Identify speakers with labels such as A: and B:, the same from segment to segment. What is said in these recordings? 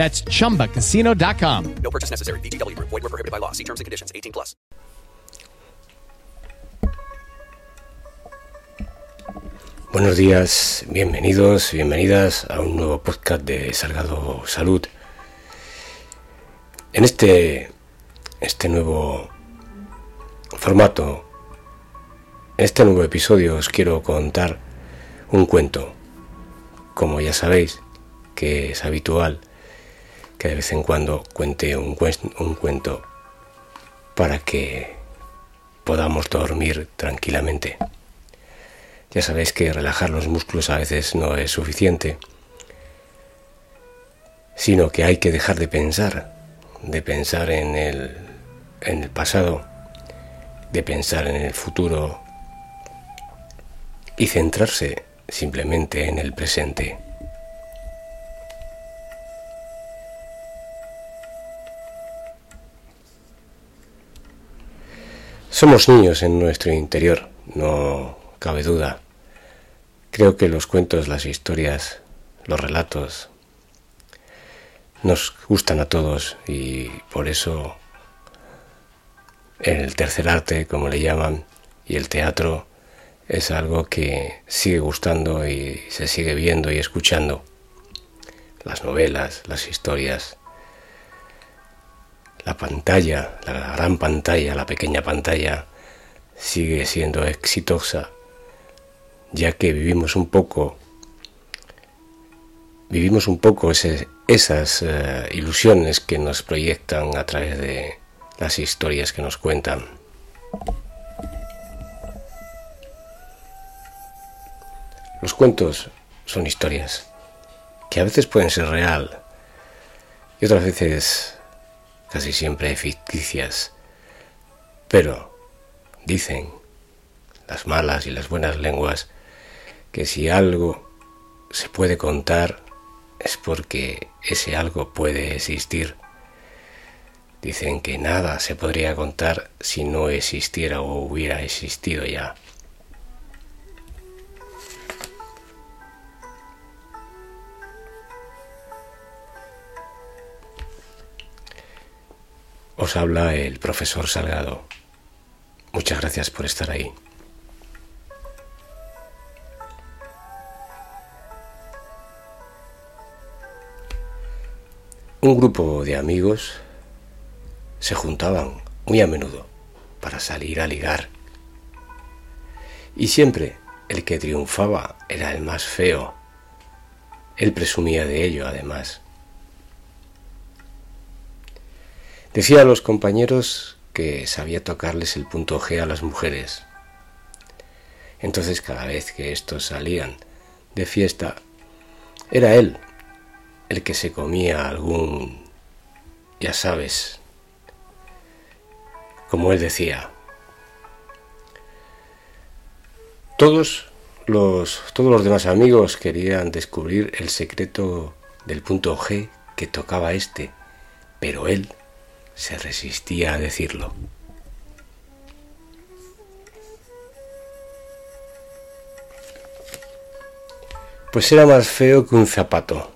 A: That's chumbacasino.com.
B: No purchase necessary. VGW Group. Void were prohibited by law. See terms and conditions. 18 plus.
C: Buenos días, bienvenidos, bienvenidas a un nuevo podcast de Salgado Salud. En este, este nuevo formato, en este nuevo episodio os quiero contar un cuento. Como ya sabéis, que es habitual que de vez en cuando cuente un, cuen- un cuento para que podamos dormir tranquilamente. Ya sabéis que relajar los músculos a veces no es suficiente, sino que hay que dejar de pensar, de pensar en el, en el pasado, de pensar en el futuro y centrarse simplemente en el presente. Somos niños en nuestro interior, no cabe duda. Creo que los cuentos, las historias, los relatos nos gustan a todos y por eso el tercer arte, como le llaman, y el teatro es algo que sigue gustando y se sigue viendo y escuchando. Las novelas, las historias, la pantalla, la gran pantalla, la pequeña pantalla, sigue siendo exitosa, ya que vivimos un poco, vivimos un poco esas eh, ilusiones que nos proyectan a través de las historias que nos cuentan. Los cuentos son historias que a veces pueden ser real y otras veces casi siempre ficticias. Pero dicen las malas y las buenas lenguas que si algo se puede contar es porque ese algo puede existir. Dicen que nada se podría contar si no existiera o hubiera existido ya. Os habla el profesor Salgado. Muchas gracias por estar ahí. Un grupo de amigos se juntaban muy a menudo para salir a ligar. Y siempre el que triunfaba era el más feo. Él presumía de ello, además. Decía a los compañeros que sabía tocarles el punto G a las mujeres. Entonces cada vez que estos salían de fiesta, era él el que se comía algún, ya sabes, como él decía. Todos los, todos los demás amigos querían descubrir el secreto del punto G que tocaba este, pero él se resistía a decirlo. Pues era más feo que un zapato.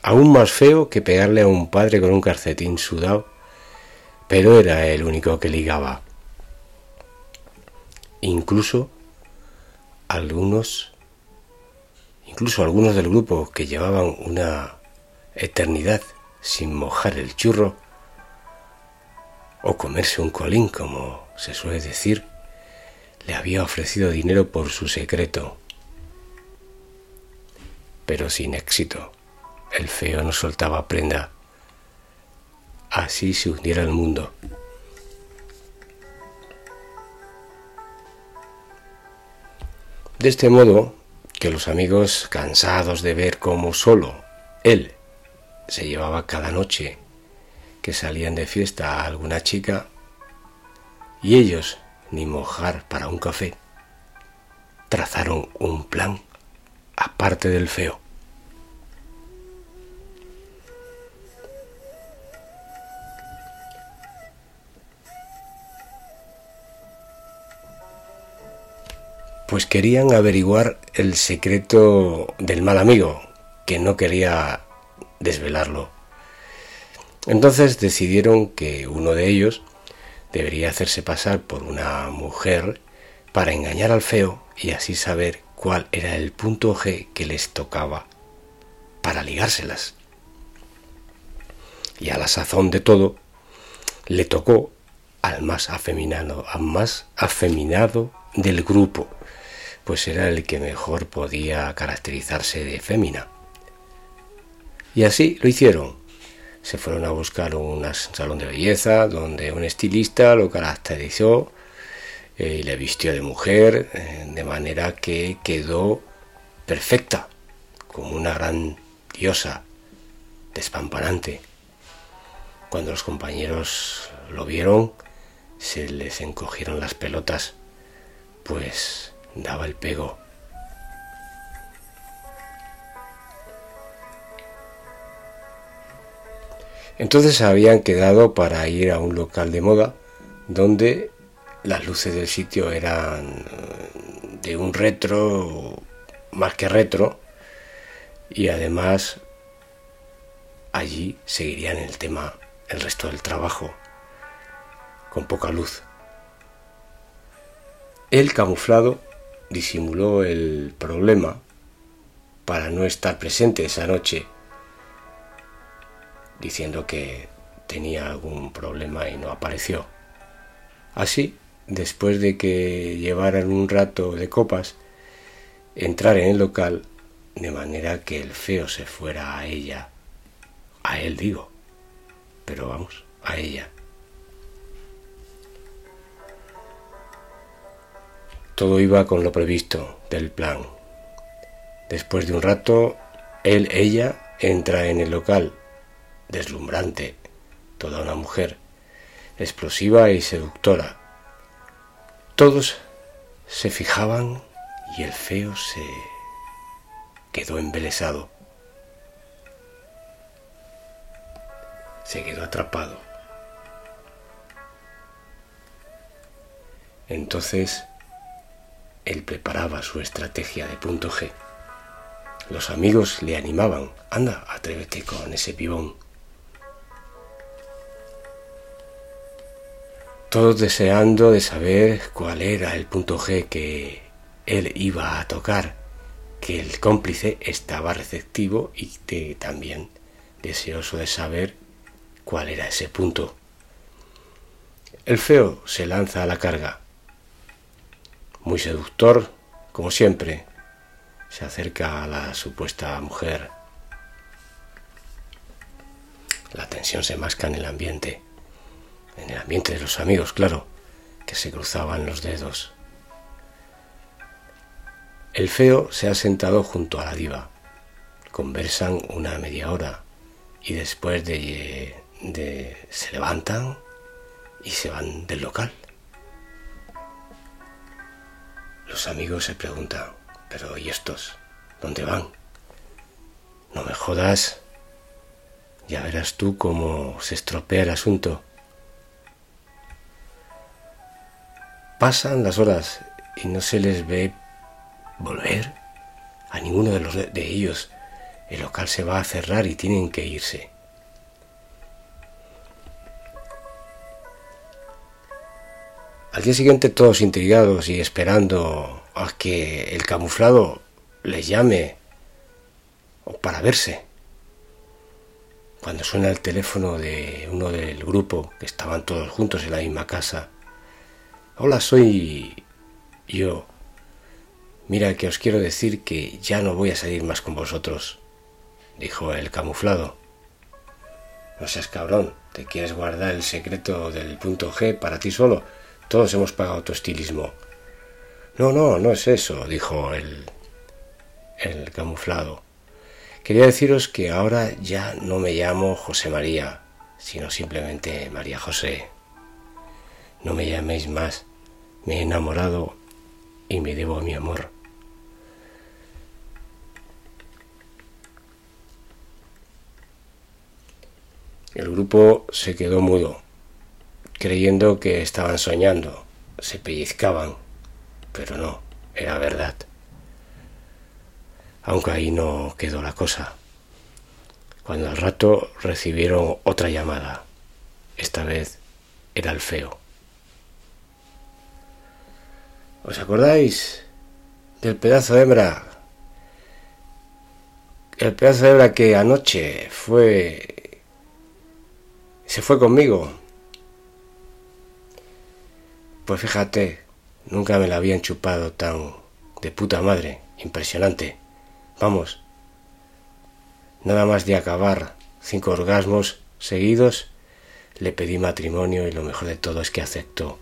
C: Aún más feo que pegarle a un padre con un calcetín sudado, pero era el único que ligaba. Incluso algunos, incluso algunos del grupo que llevaban una eternidad sin mojar el churro, o comerse un colín, como se suele decir, le había ofrecido dinero por su secreto. Pero sin éxito. El feo no soltaba prenda. Así se hundiera el mundo. De este modo, que los amigos, cansados de ver cómo solo él se llevaba cada noche que salían de fiesta a alguna chica, y ellos ni mojar para un café, trazaron un plan aparte del feo. Pues querían averiguar el secreto del mal amigo, que no quería desvelarlo. Entonces decidieron que uno de ellos debería hacerse pasar por una mujer para engañar al feo y así saber cuál era el punto G que les tocaba para ligárselas. Y a la sazón de todo, le tocó al más afeminado, al más afeminado del grupo, pues era el que mejor podía caracterizarse de fémina. Y así lo hicieron. Se fueron a buscar un salón de belleza donde un estilista lo caracterizó eh, y le vistió de mujer, eh, de manera que quedó perfecta, como una gran diosa, despampanante. Cuando los compañeros lo vieron, se les encogieron las pelotas, pues daba el pego. Entonces habían quedado para ir a un local de moda donde las luces del sitio eran eh, de un retro, más que retro, y además allí seguirían el tema el resto del trabajo, con poca luz. El camuflado disimuló el problema para no estar presente esa noche, diciendo que tenía algún problema y no apareció. Así, después de que llevaran un rato de copas, entrar en el local de manera que el feo se fuera a ella, a él digo, pero vamos, a ella. Todo iba con lo previsto del plan. Después de un rato, él, ella, entra en el local, deslumbrante, toda una mujer, explosiva y seductora. Todos se fijaban y el feo se quedó embelesado. Se quedó atrapado. Entonces él preparaba su estrategia de punto G. Los amigos le animaban, anda, atrévete con ese pibón. Todos deseando de saber cuál era el punto G que él iba a tocar, que el cómplice estaba receptivo y también deseoso de saber cuál era ese punto. El feo se lanza a la carga muy seductor, como siempre, se acerca a la supuesta mujer. La tensión se masca en el ambiente, en el ambiente de los amigos, claro, que se cruzaban los dedos. El feo se ha sentado junto a la diva. Conversan una media hora y después de, se levantan y se van del local. Los amigos se preguntan, pero ¿y estos? ¿Dónde van? No me jodas. Ya verás tú cómo se estropea el asunto. Pasan las horas y no se les ve volver a ninguno de, los de ellos. El local se va a cerrar y tienen que irse. Al día siguiente todos intrigados y esperando a que el camuflado les llame para verse. cuando suena el teléfono de uno del grupo, que estaban todos juntos en la misma casa. Hola, soy yo. Mira que os quiero decir que ya no voy a salir más con vosotros, dijo el camuflado. No seas cabrón, ¿te quieres guardar el secreto del punto G para ti solo? Todos hemos pagado tu estilismo. No, no, no es eso, dijo el, el camuflado. Quería deciros que ahora ya no me llamo José María, sino simplemente María José. No me llaméis más, me he enamorado y me debo mi amor. El grupo se quedó mudo, creyendo que estaban soñando, se pellizcaban, pero no, era verdad. Aunque ahí no quedó la cosa. Cuando al rato recibieron otra llamada, esta vez era el feo. ¿Os acordáis del pedazo de hembra? El pedazo de hembra que anoche fue... se fue conmigo. Pues fíjate, nunca me la habían chupado tan de puta madre, impresionante. Vamos, nada más de acabar cinco orgasmos seguidos, le pedí matrimonio y lo mejor de todo es que aceptó.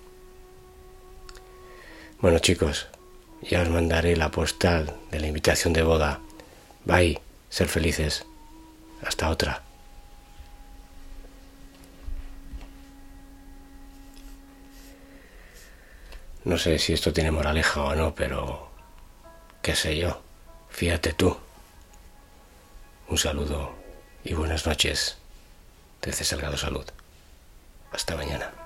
C: Bueno chicos, ya os mandaré la postal de la invitación de boda. Bye, ser felices. Hasta otra. No sé si esto tiene moraleja o no, pero qué sé yo. Fíjate tú. Un saludo y buenas noches desde Salgado Salud. Hasta mañana.